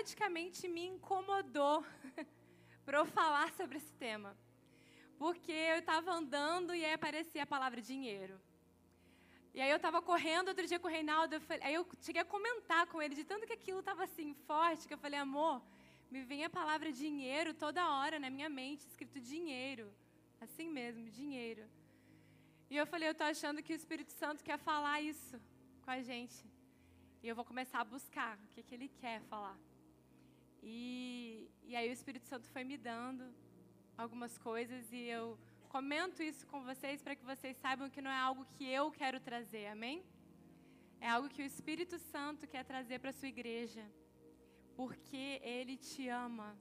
praticamente me incomodou para eu falar sobre esse tema. Porque eu estava andando e aí aparecia a palavra dinheiro. E aí eu estava correndo outro dia com o Reinaldo, eu falei, aí eu cheguei a comentar com ele, de tanto que aquilo estava assim forte, que eu falei, amor, me vem a palavra dinheiro toda hora na minha mente, escrito dinheiro. Assim mesmo, dinheiro. E eu falei, eu estou achando que o Espírito Santo quer falar isso com a gente. E eu vou começar a buscar o que, que ele quer falar. E, e aí o Espírito Santo foi me dando algumas coisas e eu comento isso com vocês para que vocês saibam que não é algo que eu quero trazer, amém? É algo que o Espírito Santo quer trazer para a sua igreja, porque Ele te ama,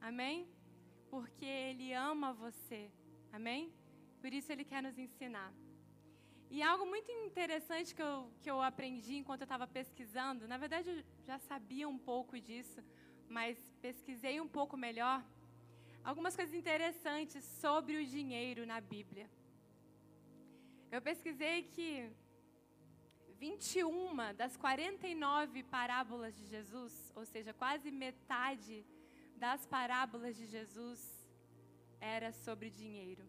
amém? Porque Ele ama você, amém? Por isso Ele quer nos ensinar. E algo muito interessante que eu, que eu aprendi enquanto eu estava pesquisando, na verdade eu já sabia um pouco disso, mas pesquisei um pouco melhor algumas coisas interessantes sobre o dinheiro na Bíblia. Eu pesquisei que 21 das 49 parábolas de Jesus, ou seja, quase metade das parábolas de Jesus, era sobre dinheiro.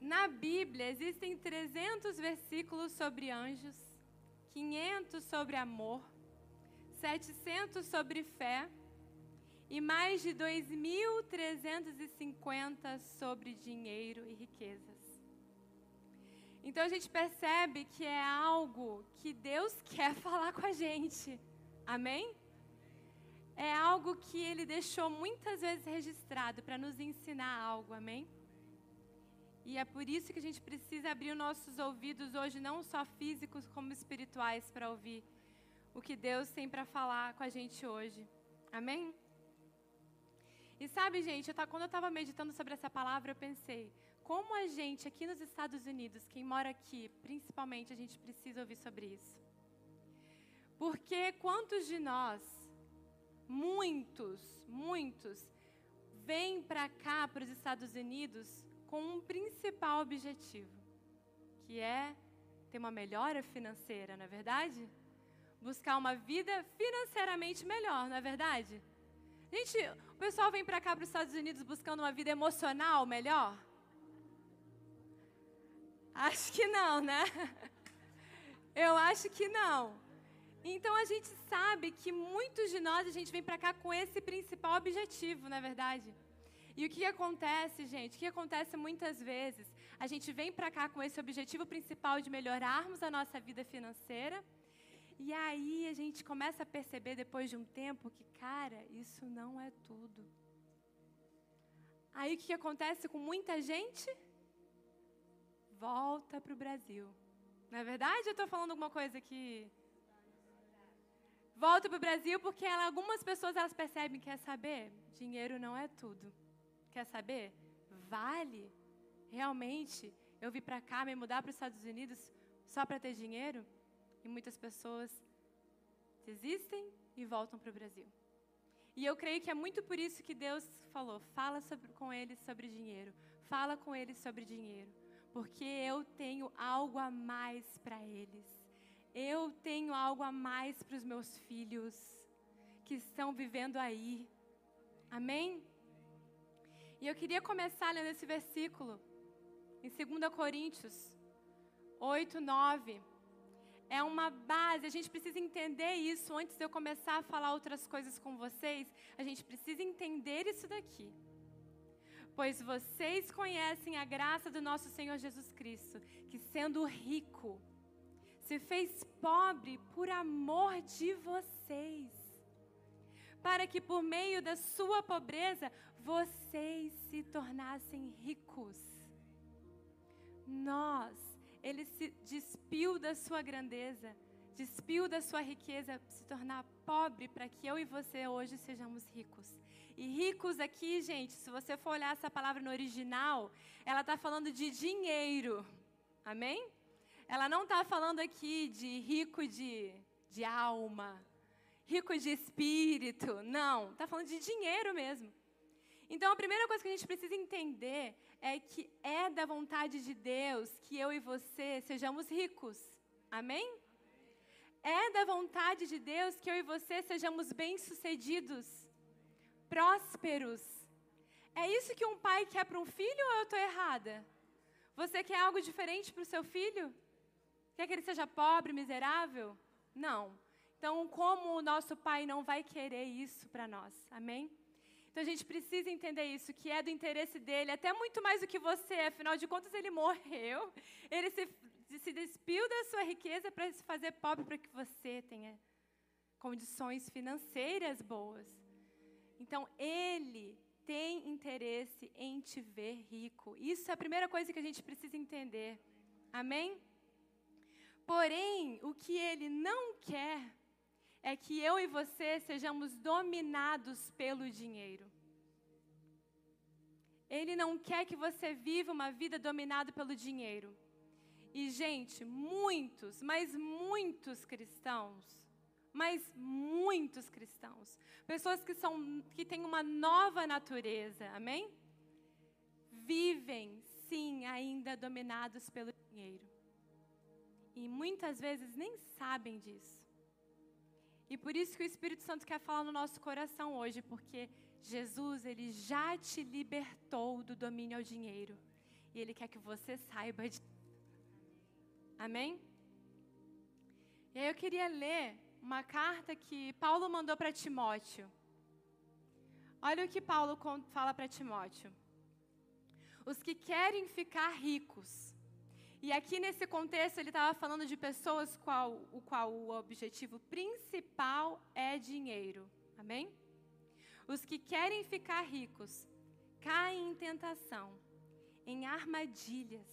Na Bíblia existem 300 versículos sobre anjos, 500 sobre amor, 700 sobre fé e mais de 2.350 sobre dinheiro e riquezas. Então a gente percebe que é algo que Deus quer falar com a gente. Amém? É algo que Ele deixou muitas vezes registrado para nos ensinar algo. Amém? E é por isso que a gente precisa abrir os nossos ouvidos hoje, não só físicos como espirituais, para ouvir o que Deus tem para falar com a gente hoje. Amém? E sabe, gente, eu quando eu estava meditando sobre essa palavra, eu pensei, como a gente aqui nos Estados Unidos, quem mora aqui, principalmente, a gente precisa ouvir sobre isso. Porque quantos de nós, muitos, muitos, vêm para cá, para os Estados Unidos, com um principal objetivo, que é ter uma melhora financeira, não é verdade? Buscar uma vida financeiramente melhor, não é verdade? Gente, o pessoal vem para cá, para os Estados Unidos, buscando uma vida emocional melhor? Acho que não, né? Eu acho que não. Então a gente sabe que muitos de nós a gente vem para cá com esse principal objetivo, na é verdade. E o que acontece, gente? O que acontece muitas vezes? A gente vem para cá com esse objetivo principal de melhorarmos a nossa vida financeira. E aí a gente começa a perceber depois de um tempo que, cara, isso não é tudo. Aí o que acontece com muita gente? Volta para o Brasil. Não é verdade? Eu estou falando alguma coisa que. Volta para o Brasil porque ela, algumas pessoas elas percebem, quer saber? Dinheiro não é tudo. Quer saber? Vale realmente eu vir para cá, me mudar para os Estados Unidos só para ter dinheiro? E muitas pessoas desistem e voltam para o Brasil. E eu creio que é muito por isso que Deus falou: fala sobre, com eles sobre dinheiro, fala com eles sobre dinheiro, porque eu tenho algo a mais para eles. Eu tenho algo a mais para os meus filhos que estão vivendo aí. Amém? E eu queria começar lendo esse versículo em 2 Coríntios 8, 9 é uma base, a gente precisa entender isso antes de eu começar a falar outras coisas com vocês. A gente precisa entender isso daqui. Pois vocês conhecem a graça do nosso Senhor Jesus Cristo, que sendo rico, se fez pobre por amor de vocês, para que por meio da sua pobreza vocês se tornassem ricos. Nós ele se despiu da sua grandeza, despiu da sua riqueza, se tornar pobre para que eu e você hoje sejamos ricos. E ricos aqui, gente, se você for olhar essa palavra no original, ela está falando de dinheiro. Amém? Ela não está falando aqui de rico de, de alma, rico de espírito. Não, está falando de dinheiro mesmo. Então, a primeira coisa que a gente precisa entender é que é da vontade de Deus que eu e você sejamos ricos. Amém? É da vontade de Deus que eu e você sejamos bem-sucedidos, prósperos. É isso que um pai quer para um filho ou eu estou errada? Você quer algo diferente para o seu filho? Quer que ele seja pobre, miserável? Não. Então, como o nosso pai não vai querer isso para nós? Amém? Então a gente precisa entender isso, que é do interesse dele, até muito mais do que você, afinal de contas ele morreu, ele se, se despiu da sua riqueza para se fazer pobre para que você tenha condições financeiras boas. Então ele tem interesse em te ver rico. Isso é a primeira coisa que a gente precisa entender. Amém? Porém, o que ele não quer é que eu e você sejamos dominados pelo dinheiro. Ele não quer que você viva uma vida dominada pelo dinheiro. E, gente, muitos, mas muitos cristãos, mas muitos cristãos, pessoas que, são, que têm uma nova natureza, amém? Vivem, sim, ainda dominados pelo dinheiro. E muitas vezes nem sabem disso. E por isso que o Espírito Santo quer falar no nosso coração hoje, porque Jesus, ele já te libertou do domínio ao dinheiro. E ele quer que você saiba de Amém? E aí eu queria ler uma carta que Paulo mandou para Timóteo. Olha o que Paulo fala para Timóteo. Os que querem ficar ricos e aqui nesse contexto ele estava falando de pessoas qual, o qual o objetivo principal é dinheiro. Amém? Os que querem ficar ricos caem em tentação, em armadilhas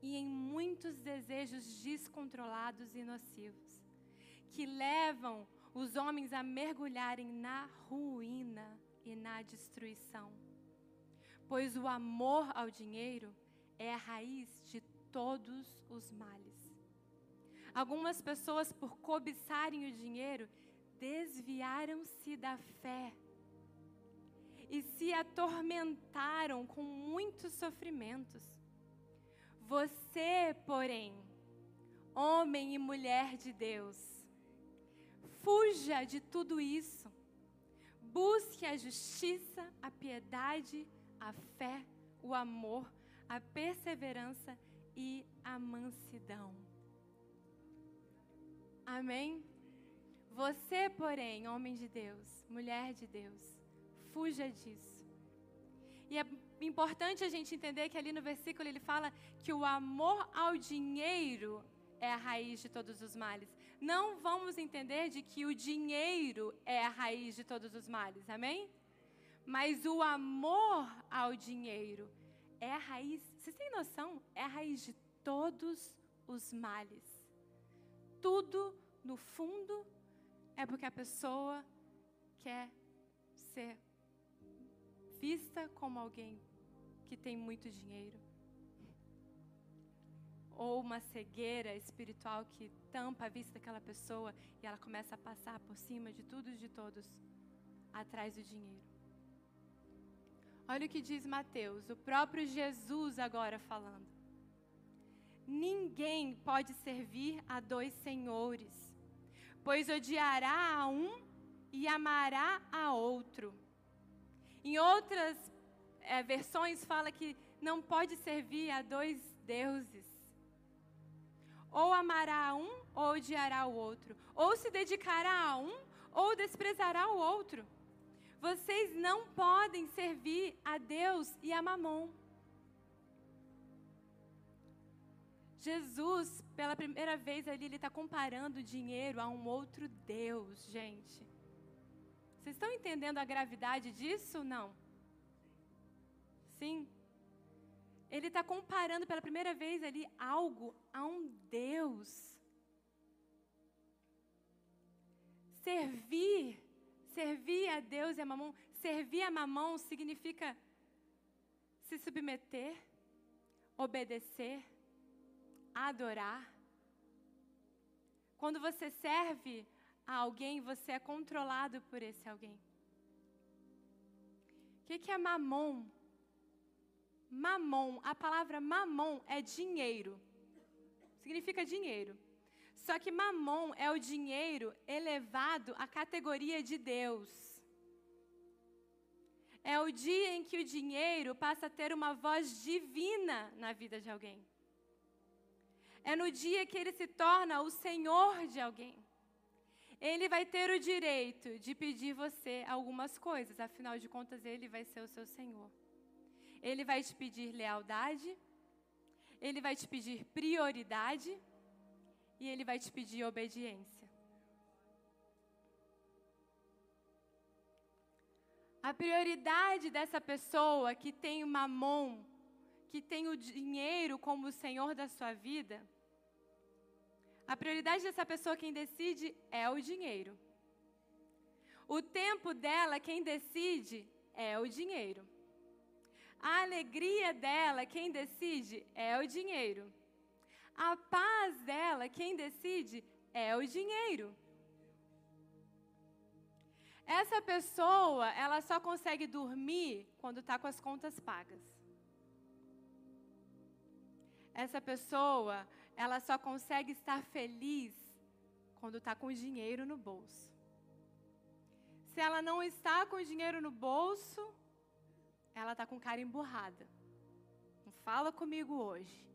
e em muitos desejos descontrolados e nocivos, que levam os homens a mergulharem na ruína e na destruição. Pois o amor ao dinheiro é a raiz de todos os males. Algumas pessoas, por cobiçarem o dinheiro, desviaram-se da fé e se atormentaram com muitos sofrimentos. Você, porém, homem e mulher de Deus, fuja de tudo isso. Busque a justiça, a piedade, a fé, o amor, a perseverança e a mansidão. Amém? Você, porém, homem de Deus, mulher de Deus, fuja disso. E é importante a gente entender que ali no versículo ele fala que o amor ao dinheiro é a raiz de todos os males. Não vamos entender de que o dinheiro é a raiz de todos os males, amém? Mas o amor ao dinheiro é a raiz, vocês têm noção? É a raiz de todos os males. Tudo, no fundo, é porque a pessoa quer ser vista como alguém que tem muito dinheiro. Ou uma cegueira espiritual que tampa a vista daquela pessoa e ela começa a passar por cima de tudo e de todos atrás do dinheiro. Olha o que diz Mateus, o próprio Jesus agora falando. Ninguém pode servir a dois senhores, pois odiará a um e amará a outro. Em outras é, versões fala que não pode servir a dois deuses. Ou amará a um ou odiará o outro. Ou se dedicará a um ou desprezará o outro. Vocês não podem servir a Deus e a Mamon. Jesus, pela primeira vez ali, ele está comparando o dinheiro a um outro Deus, gente. Vocês estão entendendo a gravidade disso? Não? Sim? Ele está comparando pela primeira vez ali algo a um Deus. Servir Servir a Deus e a mamão, servir a mamão significa se submeter, obedecer, adorar. Quando você serve a alguém, você é controlado por esse alguém. O que, que é mamon? Mamon, a palavra mamon é dinheiro. Significa dinheiro. Só que mamon é o dinheiro elevado à categoria de Deus. É o dia em que o dinheiro passa a ter uma voz divina na vida de alguém. É no dia que ele se torna o senhor de alguém. Ele vai ter o direito de pedir você algumas coisas, afinal de contas, ele vai ser o seu senhor. Ele vai te pedir lealdade, ele vai te pedir prioridade e ele vai te pedir obediência. A prioridade dessa pessoa que tem o mamon, que tem o dinheiro como o senhor da sua vida, a prioridade dessa pessoa, quem decide, é o dinheiro. O tempo dela, quem decide, é o dinheiro. A alegria dela, quem decide, é o dinheiro. A paz dela, quem decide, é o dinheiro. Essa pessoa, ela só consegue dormir quando está com as contas pagas. Essa pessoa, ela só consegue estar feliz quando está com dinheiro no bolso. Se ela não está com dinheiro no bolso, ela está com cara emburrada. Não fala comigo hoje.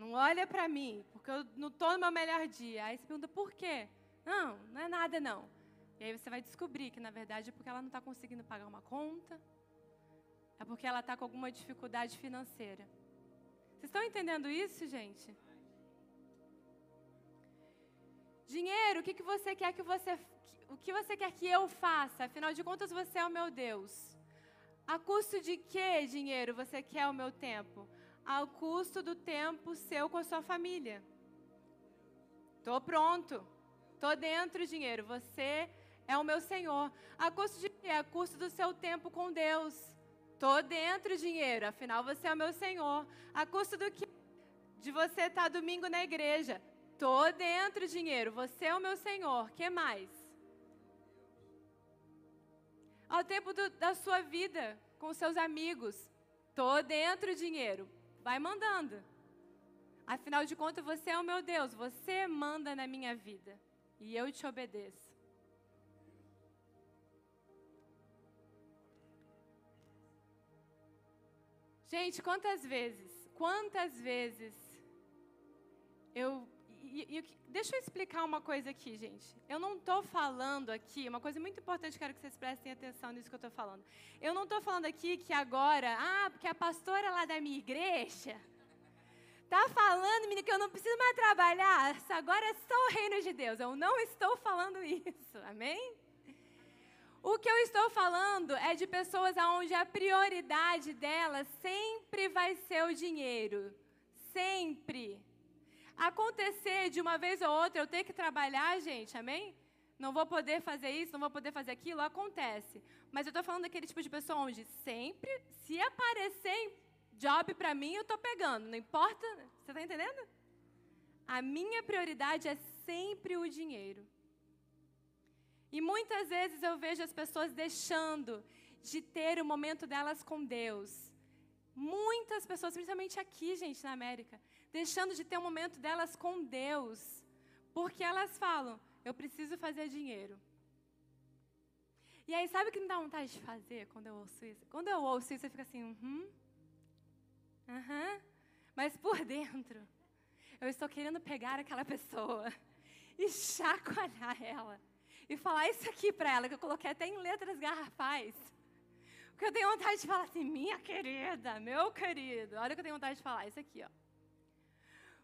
Não olha para mim, porque eu não estou no meu melhor dia. Aí você pergunta por quê? Não, não é nada não. E aí você vai descobrir que na verdade é porque ela não está conseguindo pagar uma conta, é porque ela está com alguma dificuldade financeira. Vocês estão entendendo isso, gente? Dinheiro, o que, que você quer que você. O que você quer que eu faça? Afinal de contas, você é o meu Deus. A custo de que, dinheiro, você quer o meu tempo? Ao custo do tempo seu com a sua família. Tô pronto. Tô dentro, dinheiro. Você é o meu Senhor. A custo de quê? A custo do seu tempo com Deus. Tô dentro, dinheiro, afinal você é o meu Senhor. A custo do que? De você estar domingo na igreja. Tô dentro, dinheiro, você é o meu Senhor. Que mais? Ao tempo do, da sua vida com seus amigos. Tô dentro, dinheiro. Vai mandando. Afinal de contas, você é o meu Deus, você manda na minha vida. E eu te obedeço. Gente, quantas vezes, quantas vezes eu. E, e, deixa eu explicar uma coisa aqui, gente. Eu não estou falando aqui, uma coisa muito importante, quero que vocês prestem atenção nisso que eu estou falando. Eu não estou falando aqui que agora, ah, porque a pastora lá da minha igreja tá falando, menina, que eu não preciso mais trabalhar, agora é só o reino de Deus. Eu não estou falando isso, amém? O que eu estou falando é de pessoas onde a prioridade delas sempre vai ser o dinheiro. Sempre. Acontecer de uma vez ou outra eu ter que trabalhar, gente, amém? Não vou poder fazer isso, não vou poder fazer aquilo, acontece. Mas eu estou falando daquele tipo de pessoa onde sempre, se aparecer job para mim, eu estou pegando, não importa. Você está entendendo? A minha prioridade é sempre o dinheiro. E muitas vezes eu vejo as pessoas deixando de ter o momento delas com Deus. Muitas pessoas, principalmente aqui, gente, na América, deixando de ter o momento delas com Deus, porque elas falam: eu preciso fazer dinheiro. E aí, sabe o que me dá vontade de fazer quando eu ouço isso? Quando eu ouço isso, eu fico assim, uhum, aham, mas por dentro, eu estou querendo pegar aquela pessoa e chacoalhar ela e falar isso aqui para ela, que eu coloquei até em letras garrafais. Porque eu tenho vontade de falar assim, minha querida, meu querido, olha o que eu tenho vontade de falar, isso aqui, ó.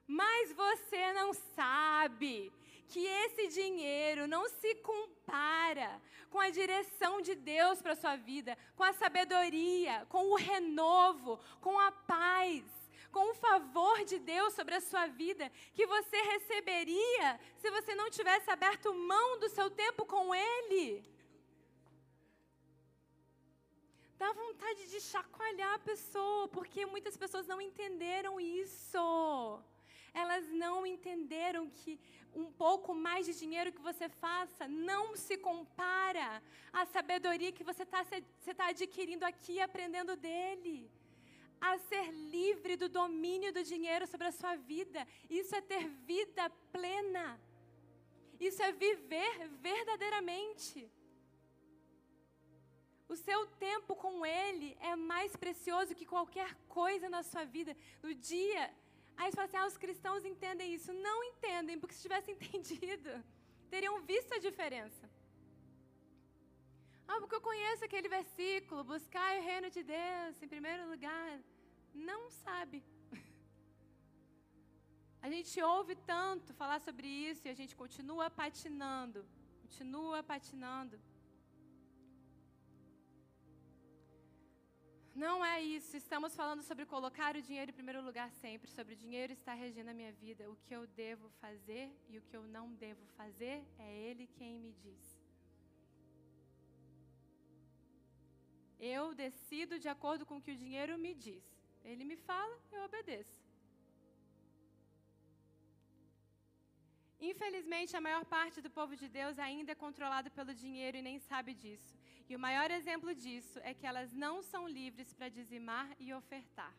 Mas você não sabe que esse dinheiro não se compara com a direção de Deus para sua vida, com a sabedoria, com o renovo, com a paz com o favor de Deus sobre a sua vida que você receberia se você não tivesse aberto mão do seu tempo com Ele. Dá vontade de chacoalhar a pessoa, porque muitas pessoas não entenderam isso. Elas não entenderam que um pouco mais de dinheiro que você faça não se compara à sabedoria que você está tá adquirindo aqui aprendendo dele. a ser livre do domínio do dinheiro sobre a sua vida. Isso é ter vida plena. Isso é viver verdadeiramente. O seu tempo com Ele é mais precioso que qualquer coisa na sua vida. No dia, aí você fala assim: ah, os cristãos entendem isso. Não entendem, porque se tivessem entendido, teriam visto a diferença. Ah, porque eu conheço aquele versículo, buscar o reino de Deus em primeiro lugar. Não sabe. A gente ouve tanto falar sobre isso e a gente continua patinando, continua patinando. Não é isso. Estamos falando sobre colocar o dinheiro em primeiro lugar sempre, sobre o dinheiro estar regendo a minha vida. O que eu devo fazer e o que eu não devo fazer é Ele quem me diz. Eu decido de acordo com o que o dinheiro me diz. Ele me fala, eu obedeço. Infelizmente, a maior parte do povo de Deus ainda é controlado pelo dinheiro e nem sabe disso. E o maior exemplo disso é que elas não são livres para dizimar e ofertar.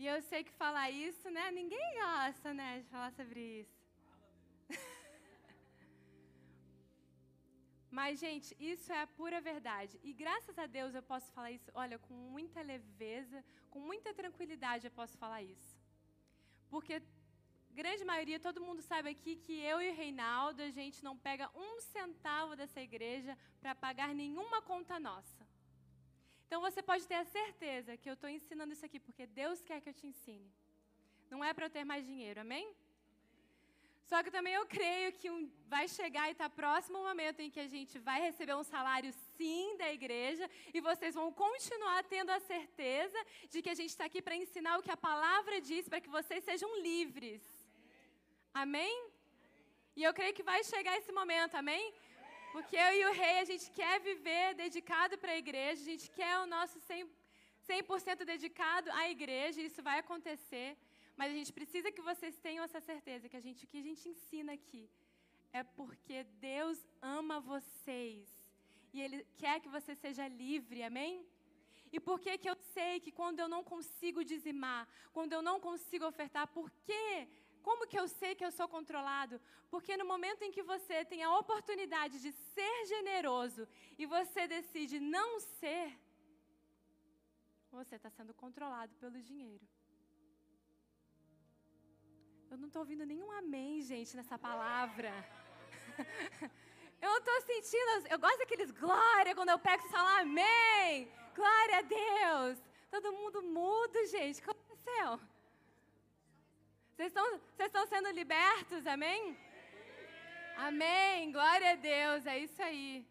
E eu sei que falar isso, né? Ninguém gosta, né, de falar sobre isso. Mas, gente, isso é a pura verdade. E graças a Deus eu posso falar isso, olha, com muita leveza, com muita tranquilidade eu posso falar isso. Porque grande maioria, todo mundo sabe aqui que eu e o Reinaldo, a gente não pega um centavo dessa igreja para pagar nenhuma conta nossa. Então você pode ter a certeza que eu estou ensinando isso aqui porque Deus quer que eu te ensine. Não é para eu ter mais dinheiro, amém? Só que também eu creio que um, vai chegar e está próximo o momento em que a gente vai receber um salário sim da igreja e vocês vão continuar tendo a certeza de que a gente está aqui para ensinar o que a palavra diz para que vocês sejam livres. Amém? E eu creio que vai chegar esse momento, amém? Porque eu e o rei, a gente quer viver dedicado para a igreja, a gente quer o nosso 100%, 100 dedicado à igreja, isso vai acontecer. Mas a gente precisa que vocês tenham essa certeza que a gente, o que a gente ensina aqui é porque Deus ama vocês e Ele quer que você seja livre, amém? E por que, que eu sei que quando eu não consigo dizimar, quando eu não consigo ofertar, por que como que eu sei que eu sou controlado? Porque no momento em que você tem a oportunidade de ser generoso e você decide não ser, você está sendo controlado pelo dinheiro. Eu não estou ouvindo nenhum amém, gente, nessa palavra. Eu estou sentindo. Eu gosto daqueles glória quando eu pego e falo amém. Glória a Deus. Todo mundo mudo, gente. O que aconteceu? Vocês estão, vocês estão sendo libertos, amém? Amém, glória a Deus, é isso aí.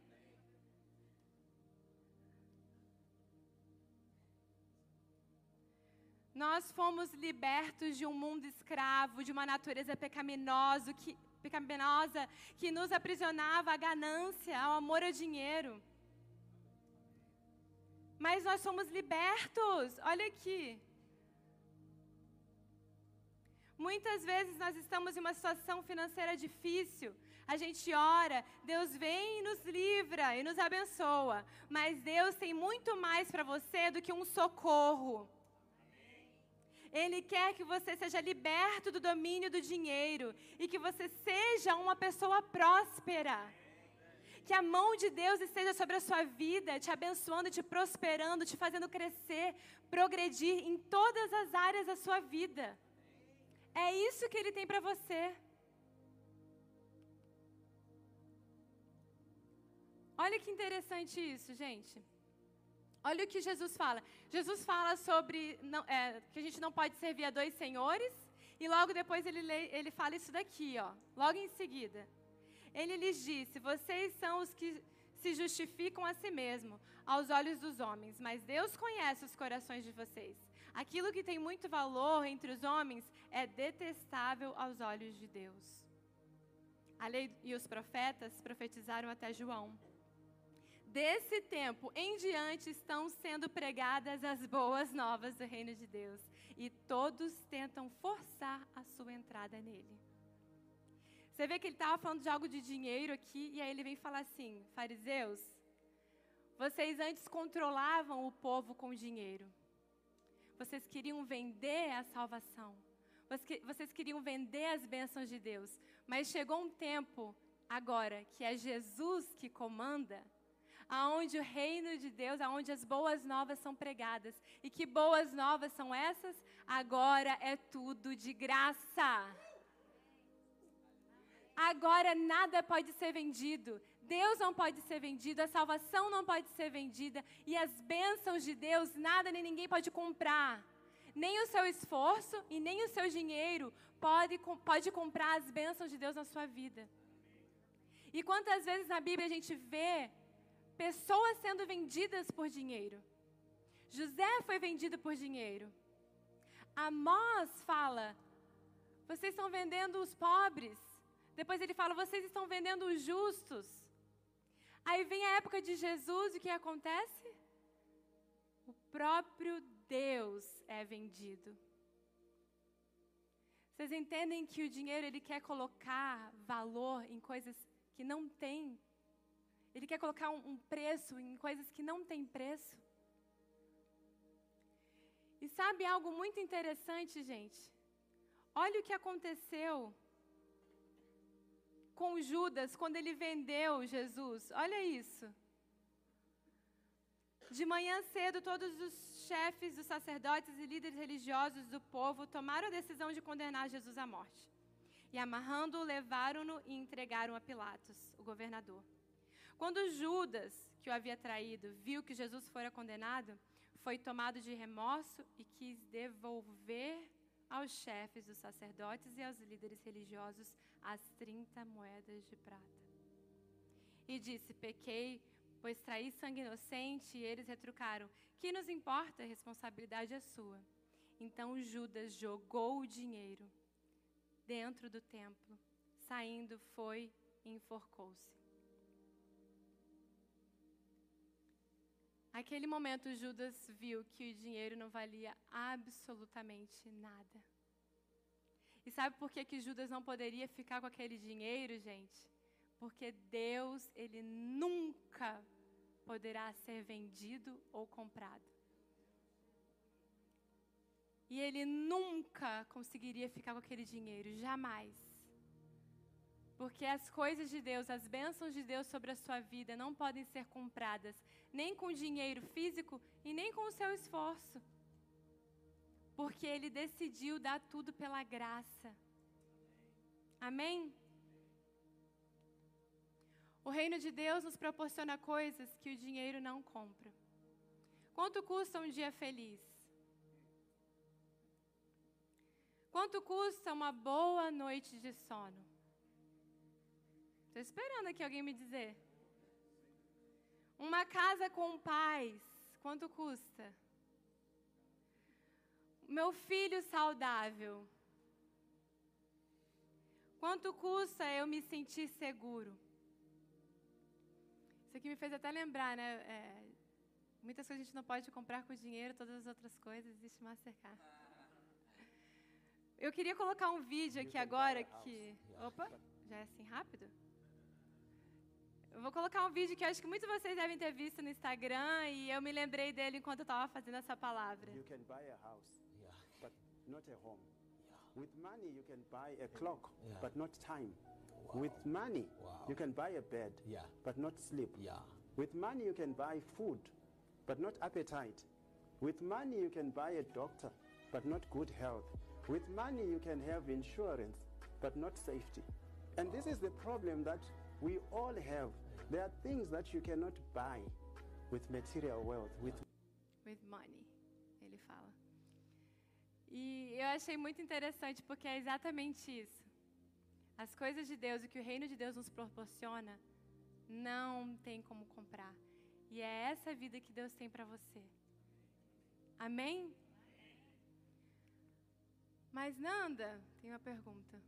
Nós fomos libertos de um mundo escravo, de uma natureza pecaminosa que, pecaminosa que nos aprisionava à ganância, ao amor ao dinheiro. Mas nós somos libertos, olha aqui. Muitas vezes nós estamos em uma situação financeira difícil. A gente ora, Deus vem e nos livra e nos abençoa. Mas Deus tem muito mais para você do que um socorro. Ele quer que você seja liberto do domínio do dinheiro e que você seja uma pessoa próspera. Que a mão de Deus esteja sobre a sua vida, te abençoando, te prosperando, te fazendo crescer, progredir em todas as áreas da sua vida. É isso que Ele tem para você. Olha que interessante isso, gente. Olha o que Jesus fala. Jesus fala sobre não, é, que a gente não pode servir a dois senhores, e logo depois ele, lê, ele fala isso daqui, ó, logo em seguida. Ele lhes disse: Vocês são os que se justificam a si mesmo, aos olhos dos homens, mas Deus conhece os corações de vocês. Aquilo que tem muito valor entre os homens é detestável aos olhos de Deus. A lei e os profetas profetizaram até João. Desse tempo em diante estão sendo pregadas as boas novas do reino de Deus, e todos tentam forçar a sua entrada nele. Você vê que ele estava falando de algo de dinheiro aqui, e aí ele vem falar assim: fariseus, Vocês antes controlavam o povo com dinheiro. Vocês queriam vender a salvação. Vocês queriam vender as bênçãos de Deus. Mas chegou um tempo agora que é Jesus que comanda, aonde o reino de Deus, aonde as boas novas são pregadas. E que boas novas são essas? Agora é tudo de graça. Agora nada pode ser vendido. Deus não pode ser vendido, a salvação não pode ser vendida e as bênçãos de Deus nada nem ninguém pode comprar. Nem o seu esforço e nem o seu dinheiro pode, pode comprar as bênçãos de Deus na sua vida. E quantas vezes na Bíblia a gente vê pessoas sendo vendidas por dinheiro? José foi vendido por dinheiro. Amós fala: vocês estão vendendo os pobres. Depois ele fala: vocês estão vendendo os justos. Aí vem a época de Jesus e o que acontece? O próprio Deus é vendido. Vocês entendem que o dinheiro ele quer colocar valor em coisas que não tem. Ele quer colocar um, um preço em coisas que não tem preço. E sabe algo muito interessante, gente? Olha o que aconteceu com Judas quando ele vendeu Jesus. Olha isso. De manhã cedo, todos os chefes dos sacerdotes e líderes religiosos do povo tomaram a decisão de condenar Jesus à morte. E amarrando-o, levaram-no e entregaram a Pilatos, o governador. Quando Judas, que o havia traído, viu que Jesus fora condenado, foi tomado de remorso e quis devolver aos chefes dos sacerdotes e aos líderes religiosos as 30 moedas de prata. E disse: Pequei, pois traí sangue inocente, e eles retrucaram: Que nos importa? A responsabilidade é sua. Então Judas jogou o dinheiro dentro do templo, saindo, foi e enforcou-se. Naquele momento, Judas viu que o dinheiro não valia absolutamente nada. E sabe por que, que Judas não poderia ficar com aquele dinheiro, gente? Porque Deus, ele nunca poderá ser vendido ou comprado. E ele nunca conseguiria ficar com aquele dinheiro, jamais. Porque as coisas de Deus, as bênçãos de Deus sobre a sua vida não podem ser compradas, nem com dinheiro físico e nem com o seu esforço porque ele decidiu dar tudo pela graça. Amém? O reino de Deus nos proporciona coisas que o dinheiro não compra. Quanto custa um dia feliz? Quanto custa uma boa noite de sono? Estou esperando aqui alguém me dizer. Uma casa com paz, quanto custa? Meu filho saudável. Quanto custa eu me sentir seguro? Isso aqui me fez até lembrar, né? É, muitas coisas a gente não pode comprar com dinheiro, todas as outras coisas, existe Mastercard. Eu queria colocar um vídeo aqui agora que. Opa, já é assim rápido? Eu vou colocar um vídeo que acho que muitos de vocês devem ter visto no Instagram e eu me lembrei dele enquanto eu estava fazendo essa palavra. You can buy a house. But not a home. Yeah. With money you can buy a clock, yeah. but not time. Wow. With money wow. you can buy a bed, yeah. but not sleep. Yeah. With money you can buy food, but not appetite. With money you can buy a doctor, but not good health. With money you can have insurance, but not safety. And wow. this is the problem that we all have. There are things that you cannot buy with material wealth, with with money, ele fala. E eu achei muito interessante porque é exatamente isso. As coisas de Deus, o que o reino de Deus nos proporciona, não tem como comprar. E é essa vida que Deus tem para você. Amém? Mas Nanda, tem uma pergunta.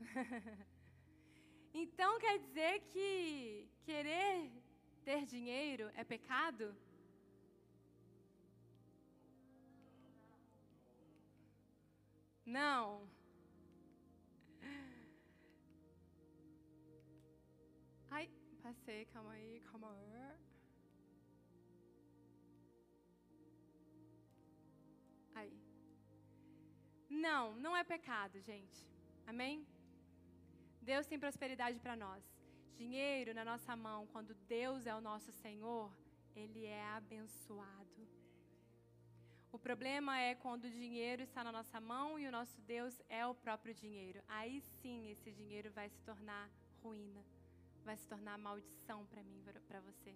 Então quer dizer que querer ter dinheiro é pecado? Não. Ai, passei, calma aí, calma aí. Aí. Não, não é pecado, gente. Amém? Deus tem prosperidade para nós. Dinheiro na nossa mão, quando Deus é o nosso Senhor, ele é abençoado. O problema é quando o dinheiro está na nossa mão e o nosso Deus é o próprio dinheiro. Aí sim esse dinheiro vai se tornar ruína, vai se tornar maldição para mim, para você.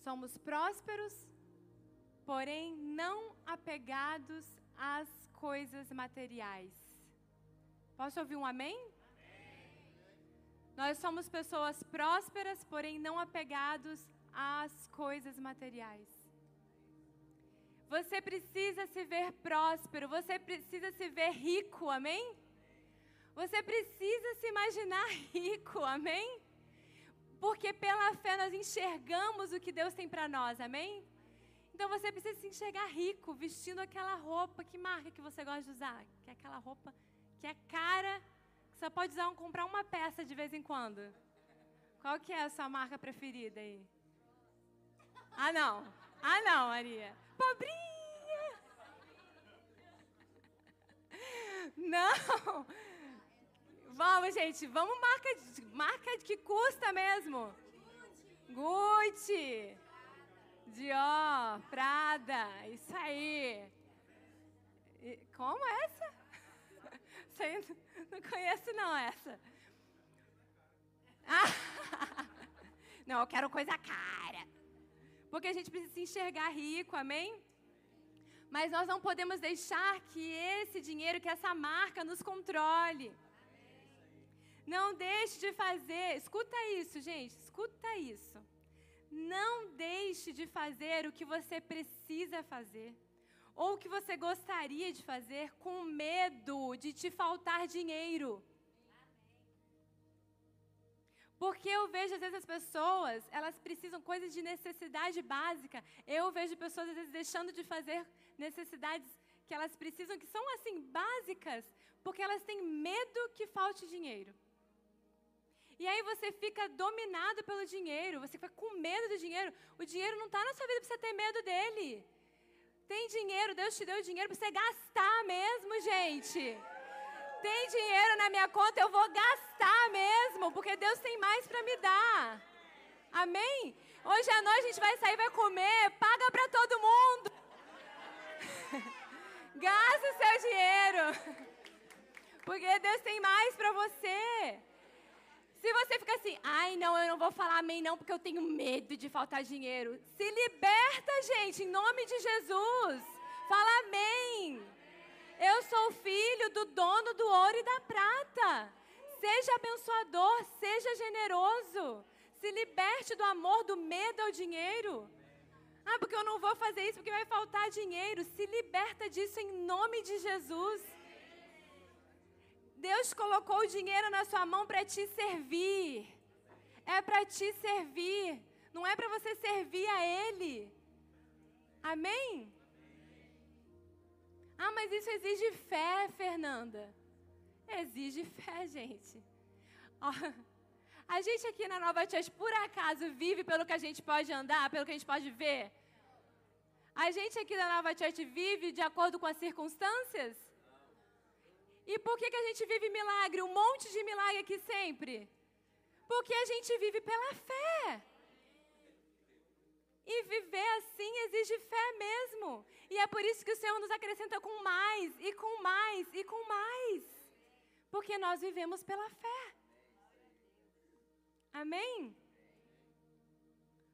Somos prósperos, porém não apegados às coisas materiais. Posso ouvir um amém? Nós somos pessoas prósperas, porém não apegados às coisas materiais. Você precisa se ver próspero, você precisa se ver rico, amém? Você precisa se imaginar rico, amém? Porque pela fé nós enxergamos o que Deus tem para nós, amém? Então você precisa se enxergar rico, vestindo aquela roupa, que marca que você gosta de usar? Que é aquela roupa que é cara, que só pode usar, comprar uma peça de vez em quando. Qual que é a sua marca preferida aí? Ah, não. Ah, não, Maria. Pobrinha. Não. Vamos, gente. Vamos marca, marca que custa mesmo. Gucci. Dior, Prada. Isso aí. Como é essa? Não conheço não essa. Ah, não, eu quero coisa cara porque a gente precisa se enxergar rico, amém? Mas nós não podemos deixar que esse dinheiro, que essa marca nos controle. Não deixe de fazer, escuta isso, gente, escuta isso. Não deixe de fazer o que você precisa fazer, ou o que você gostaria de fazer, com medo de te faltar dinheiro. Porque eu vejo, às vezes, as pessoas, elas precisam coisas de necessidade básica. Eu vejo pessoas, às vezes, deixando de fazer necessidades que elas precisam, que são, assim, básicas, porque elas têm medo que falte dinheiro. E aí você fica dominado pelo dinheiro, você fica com medo do dinheiro. O dinheiro não está na sua vida para você ter medo dele. Tem dinheiro, Deus te deu dinheiro para você gastar mesmo, gente tem dinheiro na minha conta, eu vou gastar mesmo, porque Deus tem mais para me dar. Amém? Hoje à noite a gente vai sair, vai comer, paga para todo mundo. Gasta o seu dinheiro. Porque Deus tem mais para você. Se você fica assim, ai não, eu não vou falar amém não, porque eu tenho medo de faltar dinheiro. Se liberta, gente, em nome de Jesus. Fala amém. Eu sou filho do dono do ouro e da prata. Seja abençoador, seja generoso. Se liberte do amor, do medo ao dinheiro. Ah, porque eu não vou fazer isso porque vai faltar dinheiro. Se liberta disso em nome de Jesus. Deus colocou o dinheiro na sua mão para te servir. É para te servir. Não é para você servir a Ele. Amém? Ah, mas isso exige fé, Fernanda. Exige fé, gente. a gente aqui na Nova Church, por acaso, vive pelo que a gente pode andar, pelo que a gente pode ver? A gente aqui da Nova Church vive de acordo com as circunstâncias? E por que, que a gente vive milagre, um monte de milagre aqui sempre? Porque a gente vive pela fé. E viver assim exige fé mesmo. E é por isso que o Senhor nos acrescenta com mais, e com mais, e com mais. Porque nós vivemos pela fé. Amém?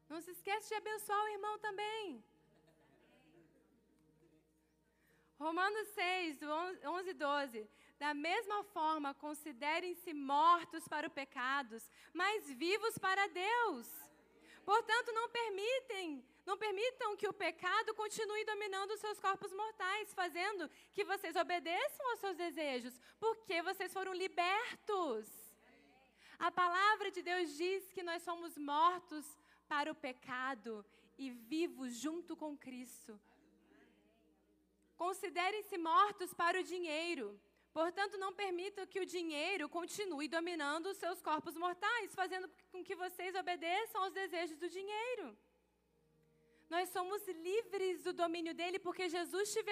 Não se esqueça de abençoar o irmão também. Romanos 6, 11 e 12. Da mesma forma, considerem-se mortos para os pecados, mas vivos para Deus. Portanto, não permitem, não permitam que o pecado continue dominando os seus corpos mortais, fazendo que vocês obedeçam aos seus desejos, porque vocês foram libertos. A palavra de Deus diz que nós somos mortos para o pecado e vivos junto com Cristo. Considerem-se mortos para o dinheiro. Portanto, não permitam que o dinheiro continue dominando os seus corpos mortais, fazendo com que vocês obedeçam aos desejos do dinheiro. Nós somos livres do domínio dele porque Jesus te,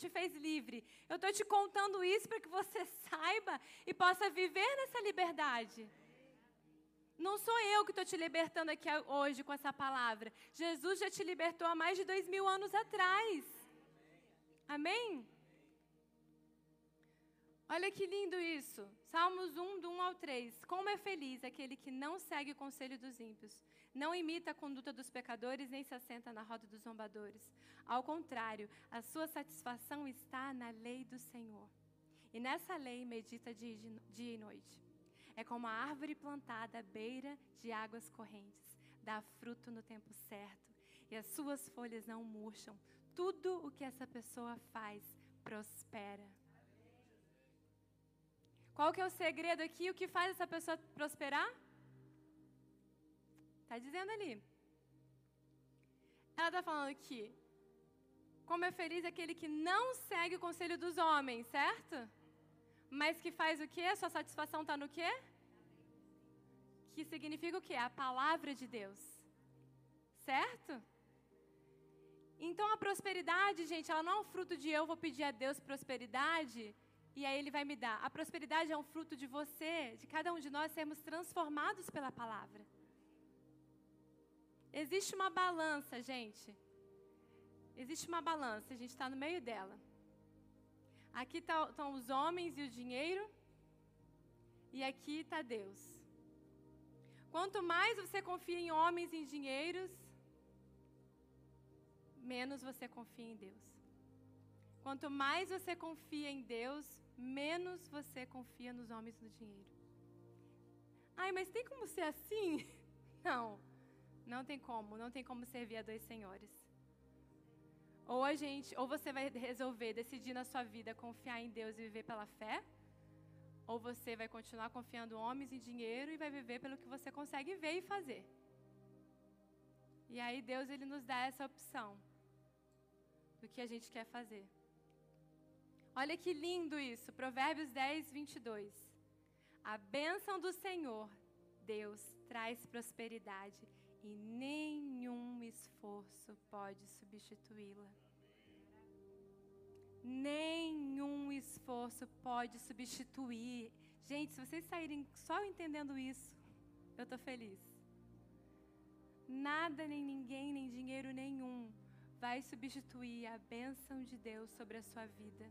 te fez livre. Eu estou te contando isso para que você saiba e possa viver nessa liberdade. Não sou eu que estou te libertando aqui hoje com essa palavra. Jesus já te libertou há mais de dois mil anos atrás. Amém? Olha que lindo isso. Salmos 1, do 1 ao 3. Como é feliz aquele que não segue o conselho dos ímpios, não imita a conduta dos pecadores, nem se assenta na roda dos zombadores. Ao contrário, a sua satisfação está na lei do Senhor. E nessa lei medita dia e noite. É como a árvore plantada à beira de águas correntes, dá fruto no tempo certo, e as suas folhas não murcham. Tudo o que essa pessoa faz prospera. Qual que é o segredo aqui? O que faz essa pessoa prosperar? Está dizendo ali. Ela está falando que, como é feliz aquele que não segue o conselho dos homens, certo? Mas que faz o quê? Sua satisfação está no quê? Que significa o quê? A palavra de Deus. Certo? Então a prosperidade, gente, ela não é um fruto de eu vou pedir a Deus prosperidade e aí Ele vai me dar. A prosperidade é um fruto de você, de cada um de nós sermos transformados pela palavra. Existe uma balança, gente. Existe uma balança, a gente está no meio dela. Aqui estão tá, os homens e o dinheiro, e aqui está Deus. Quanto mais você confia em homens e em dinheiros, menos você confia em Deus. Quanto mais você confia em Deus, menos você confia nos homens no dinheiro. Ai, mas tem como ser assim? Não, não tem como. Não tem como servir a dois senhores. Ou a gente, ou você vai resolver decidir na sua vida confiar em Deus e viver pela fé, ou você vai continuar confiando homens e dinheiro e vai viver pelo que você consegue ver e fazer. E aí Deus ele nos dá essa opção do que a gente quer fazer. Olha que lindo isso, Provérbios 10, 22. A bênção do Senhor, Deus, traz prosperidade e nenhum esforço pode substituí-la. Nenhum esforço pode substituir. Gente, se vocês saírem só entendendo isso, eu estou feliz. Nada, nem ninguém, nem dinheiro nenhum vai substituir a bênção de Deus sobre a sua vida.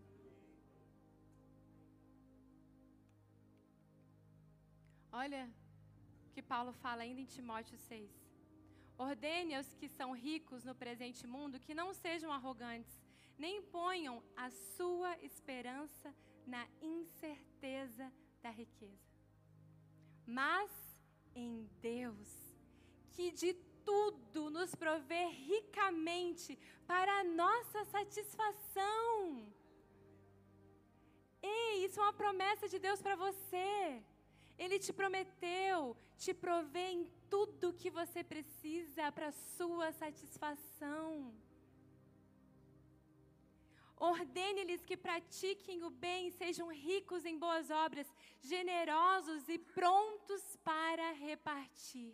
Olha que Paulo fala ainda em Timóteo 6. Ordene aos que são ricos no presente mundo que não sejam arrogantes nem ponham a sua esperança na incerteza da riqueza, mas em Deus, que de tudo nos provê ricamente para a nossa satisfação. Ei, isso é uma promessa de Deus para você. Ele te prometeu te prover em tudo que você precisa para sua satisfação. Ordene-lhes que pratiquem o bem, sejam ricos em boas obras, generosos e prontos para repartir.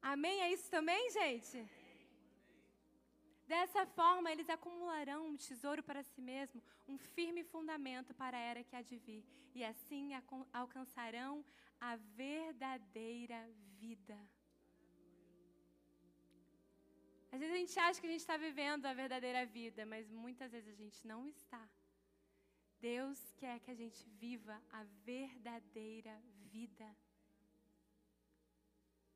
Amém? É isso também, gente? Dessa forma, eles acumularão um tesouro para si mesmo, um firme fundamento para a era que há de vir, e assim alcançarão a verdadeira vida. Às vezes a gente acha que a gente está vivendo a verdadeira vida, mas muitas vezes a gente não está. Deus quer que a gente viva a verdadeira vida.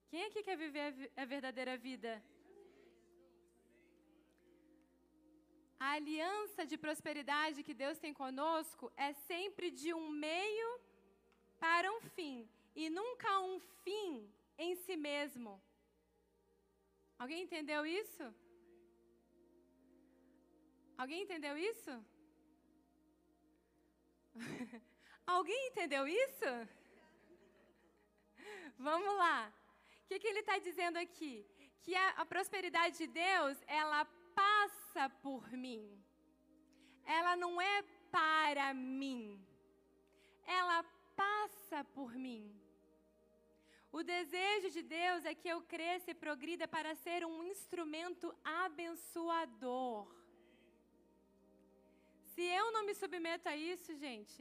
Quem aqui quer viver a verdadeira vida? A aliança de prosperidade que Deus tem conosco é sempre de um meio para um fim, e nunca um fim em si mesmo. Alguém entendeu isso? Alguém entendeu isso? Alguém entendeu isso? Vamos lá. O que, que ele está dizendo aqui? Que a, a prosperidade de Deus, ela passa por mim. Ela não é para mim. Ela passa por mim. O desejo de Deus é que eu cresça e progrida para ser um instrumento abençoador. Se eu não me submeto a isso, gente,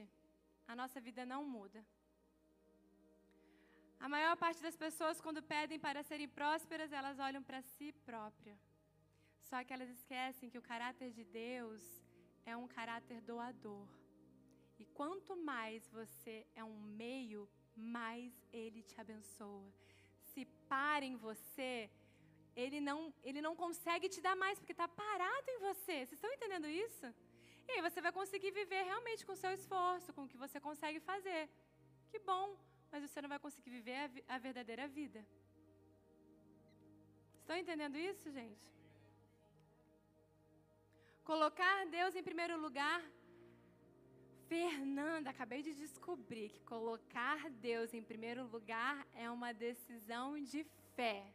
a nossa vida não muda. A maior parte das pessoas, quando pedem para serem prósperas, elas olham para si própria. Só que elas esquecem que o caráter de Deus é um caráter doador. E quanto mais você é um meio, mais Ele te abençoa. Se para em você, Ele não, ele não consegue te dar mais, porque está parado em você. Vocês estão entendendo isso? E aí você vai conseguir viver realmente com o seu esforço, com o que você consegue fazer. Que bom, mas você não vai conseguir viver a, a verdadeira vida. Estão entendendo isso, gente? Colocar Deus em primeiro lugar. Fernanda, acabei de descobrir que colocar Deus em primeiro lugar é uma decisão de fé.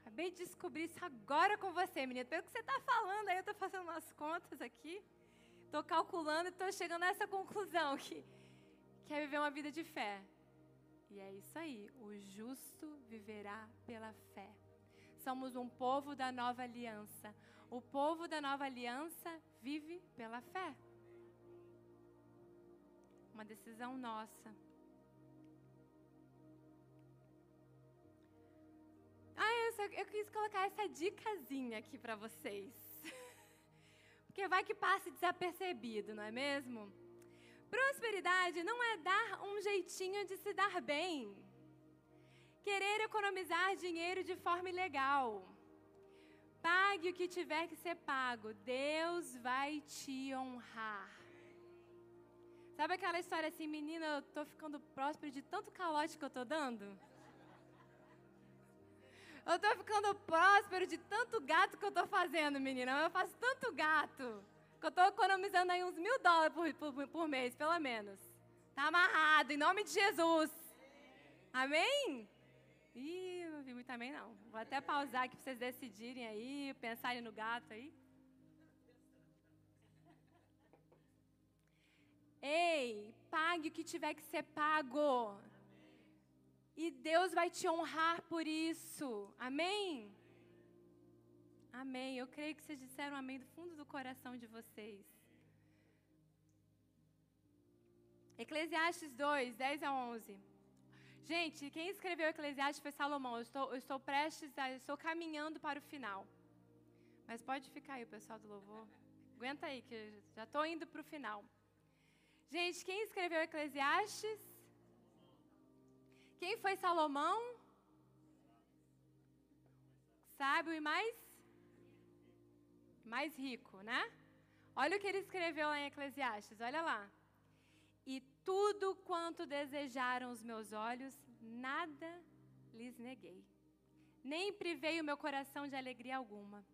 Acabei de descobrir isso agora com você, menina. Pelo que você está falando, aí eu estou fazendo umas contas aqui. Estou calculando e estou chegando a essa conclusão que quer viver uma vida de fé. E é isso aí. O justo viverá pela fé. Somos um povo da nova aliança. O povo da nova aliança vive pela fé. Uma decisão nossa. Ah, eu, só, eu quis colocar essa dicasinha aqui para vocês. Porque vai que passe desapercebido, não é mesmo? Prosperidade não é dar um jeitinho de se dar bem. Querer economizar dinheiro de forma ilegal. Pague o que tiver que ser pago, Deus vai te honrar. Sabe aquela história assim, menina, eu tô ficando próspero de tanto calote que eu tô dando? Eu tô ficando próspero de tanto gato que eu tô fazendo, menina. Eu faço tanto gato que eu tô economizando aí uns mil dólares por, por, por mês, pelo menos. Tá amarrado, em nome de Jesus. Amém? Ih, vi muito também não. Vou até pausar aqui para vocês decidirem aí, pensarem no gato aí. Ei, pague o que tiver que ser pago. E Deus vai te honrar por isso. Amém? Amém. Eu creio que vocês disseram amém do fundo do coração de vocês. Eclesiastes 2, 10 a 11. Gente, quem escreveu Eclesiastes foi Salomão. Eu estou, eu estou prestes, a, estou caminhando para o final. Mas pode ficar aí, o pessoal do louvor. Aguenta aí, que já estou indo para o final. Gente, quem escreveu Eclesiastes? Quem foi Salomão? Sábio e mais? Mais rico, né? Olha o que ele escreveu lá em Eclesiastes, olha lá. Tudo quanto desejaram os meus olhos, nada lhes neguei. Nem privei o meu coração de alegria alguma.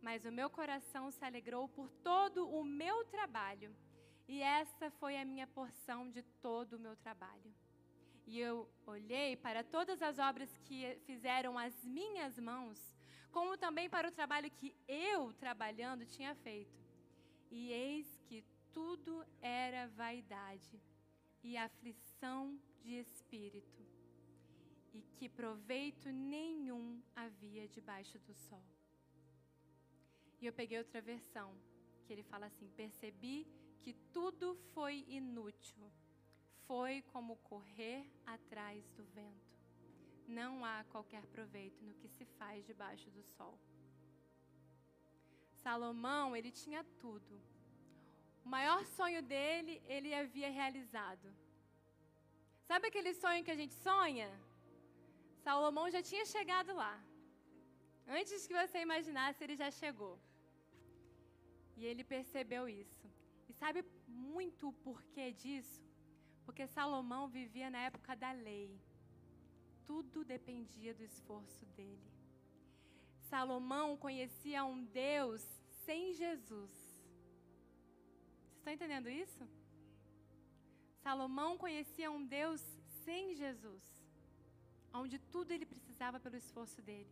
Mas o meu coração se alegrou por todo o meu trabalho, e essa foi a minha porção de todo o meu trabalho. E eu olhei para todas as obras que fizeram as minhas mãos, como também para o trabalho que eu, trabalhando, tinha feito. E eis que tudo era vaidade e aflição de espírito, e que proveito nenhum havia debaixo do sol. E eu peguei outra versão, que ele fala assim: percebi que tudo foi inútil, foi como correr atrás do vento. Não há qualquer proveito no que se faz debaixo do sol. Salomão, ele tinha tudo, o maior sonho dele, ele havia realizado. Sabe aquele sonho que a gente sonha? Salomão já tinha chegado lá. Antes que você imaginasse, ele já chegou. E ele percebeu isso. E sabe muito o porquê disso? Porque Salomão vivia na época da lei. Tudo dependia do esforço dele. Salomão conhecia um Deus sem Jesus. Estão entendendo isso? Salomão conhecia um Deus sem Jesus, onde tudo ele precisava pelo esforço dele.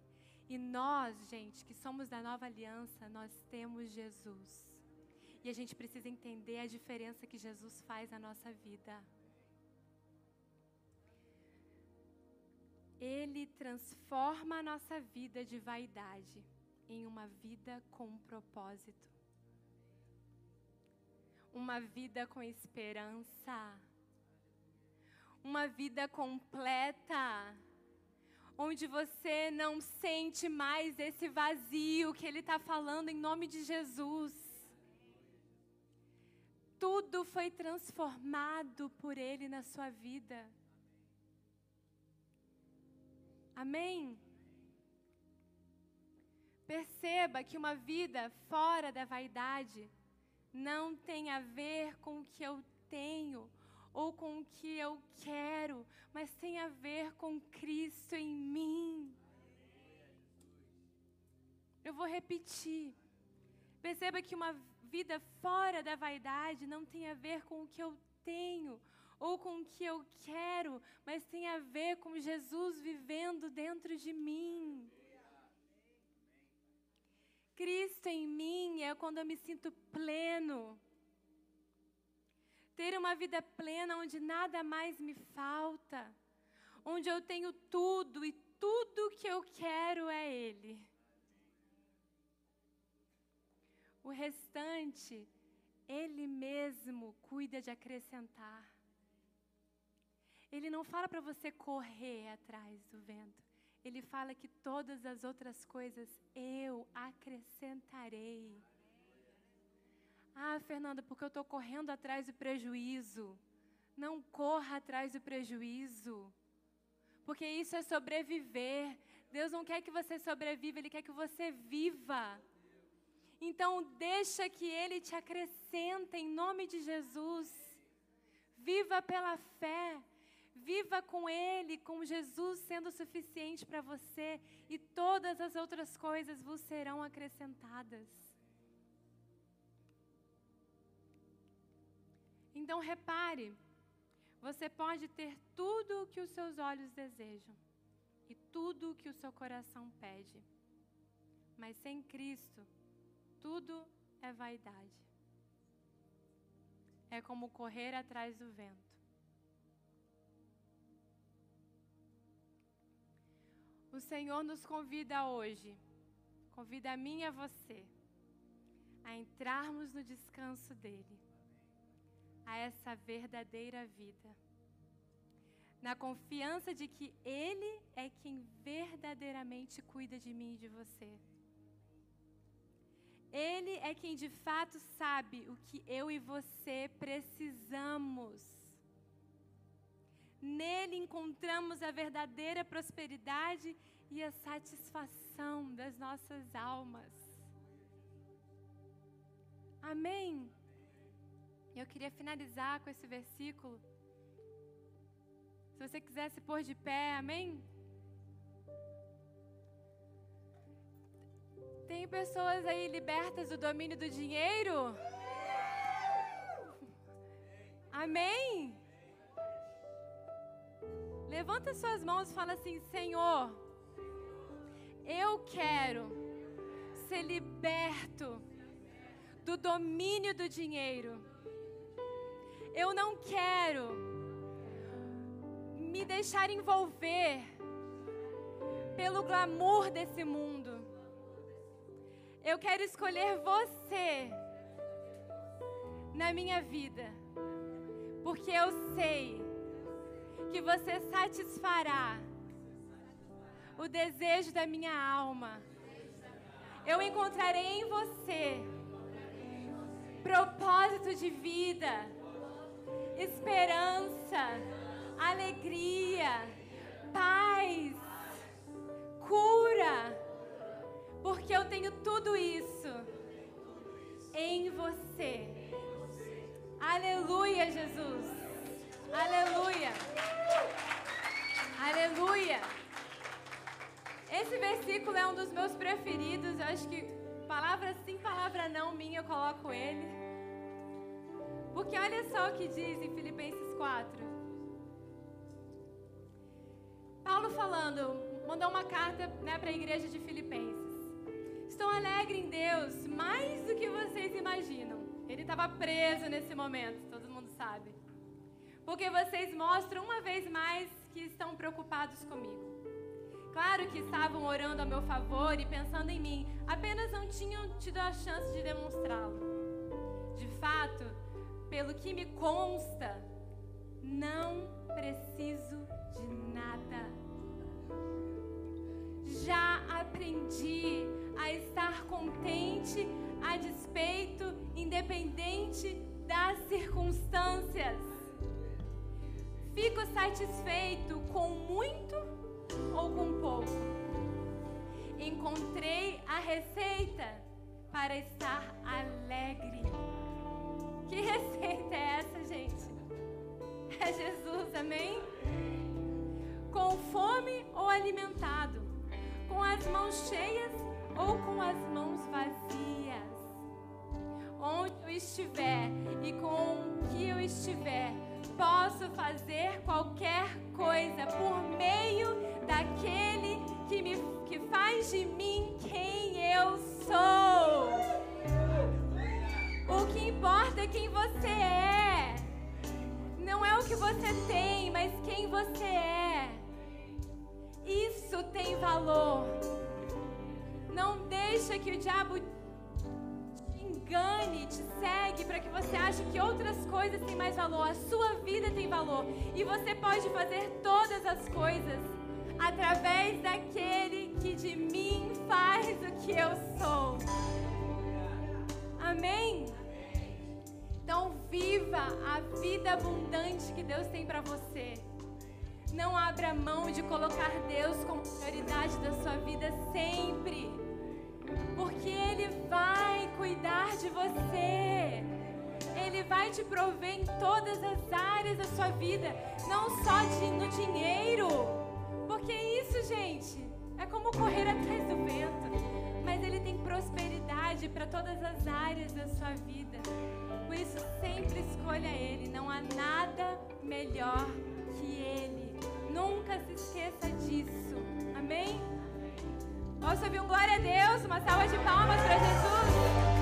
E nós, gente, que somos da nova aliança, nós temos Jesus. E a gente precisa entender a diferença que Jesus faz na nossa vida. Ele transforma a nossa vida de vaidade em uma vida com propósito. Uma vida com esperança. Uma vida completa. Onde você não sente mais esse vazio que Ele está falando em nome de Jesus. Tudo foi transformado por Ele na sua vida. Amém? Perceba que uma vida fora da vaidade não tem a ver com o que eu tenho ou com o que eu quero, mas tem a ver com Cristo em mim. Eu vou repetir. Perceba que uma vida fora da vaidade não tem a ver com o que eu tenho ou com o que eu quero, mas tem a ver com Jesus vivendo dentro de mim. Cristo em mim é quando eu me sinto pleno. Ter uma vida plena onde nada mais me falta, onde eu tenho tudo e tudo que eu quero é Ele. O restante, Ele mesmo cuida de acrescentar. Ele não fala para você correr atrás do vento. Ele fala que todas as outras coisas eu acrescentarei. Ah, Fernanda, porque eu estou correndo atrás do prejuízo. Não corra atrás do prejuízo. Porque isso é sobreviver. Deus não quer que você sobreviva, Ele quer que você viva. Então, deixa que Ele te acrescenta em nome de Jesus. Viva pela fé. Viva com Ele, com Jesus sendo suficiente para você, e todas as outras coisas vos serão acrescentadas. Então repare, você pode ter tudo o que os seus olhos desejam e tudo o que o seu coração pede, mas sem Cristo, tudo é vaidade. É como correr atrás do vento. O Senhor nos convida hoje, convida a mim e a você, a entrarmos no descanso dEle, a essa verdadeira vida, na confiança de que Ele é quem verdadeiramente cuida de mim e de você. Ele é quem de fato sabe o que eu e você precisamos. Nele encontramos a verdadeira prosperidade e a satisfação das nossas almas. Amém? Eu queria finalizar com esse versículo. Se você quiser se pôr de pé, amém? Tem pessoas aí libertas do domínio do dinheiro? Amém? Levanta suas mãos e fala assim: Senhor, eu quero ser liberto do domínio do dinheiro. Eu não quero me deixar envolver pelo glamour desse mundo. Eu quero escolher você na minha vida, porque eu sei que você satisfará o desejo da minha alma. Eu encontrarei em você propósito de vida, esperança, alegria, paz, cura, porque eu tenho tudo isso em você. Aleluia, Jesus. Aleluia. Aleluia. Esse versículo é um dos meus preferidos. Eu acho que palavra sim, palavra não minha, eu coloco ele. Porque olha só o que diz em Filipenses 4. Paulo falando, mandou uma carta né, para a igreja de Filipenses. Estou alegre em Deus mais do que vocês imaginam. Ele estava preso nesse momento, porque vocês mostram uma vez mais que estão preocupados comigo. Claro que estavam orando a meu favor e pensando em mim, apenas não tinham tido a chance de demonstrá-lo. De fato, pelo que me consta, não preciso de nada. Já aprendi a estar contente a despeito, independente das circunstâncias. Fico satisfeito com muito ou com pouco. Encontrei a receita para estar alegre. Que receita é essa, gente? É Jesus, amém? Com fome ou alimentado, com as mãos cheias ou com as mãos vazias. Onde eu estiver e com o que eu estiver, posso fazer qualquer coisa por meio daquele que me que faz de mim quem eu sou. O que importa é quem você é. Não é o que você tem, mas quem você é. Isso tem valor. Não deixa que o diabo engane, te segue para que você ache que outras coisas têm mais valor. A sua vida tem valor e você pode fazer todas as coisas através daquele que de mim faz o que eu sou. Amém? Então viva a vida abundante que Deus tem para você. Não abra mão de colocar Deus como prioridade da sua vida sempre. Porque Ele vai cuidar de você. Ele vai te prover em todas as áreas da sua vida, não só de, no dinheiro. Porque isso, gente, é como correr atrás do vento. Mas Ele tem prosperidade para todas as áreas da sua vida. Por isso, sempre escolha Ele. Não há nada melhor que Ele. Nunca se esqueça disso. Amém? Posso ouvir um glória a Deus? Uma salva de palmas para Jesus?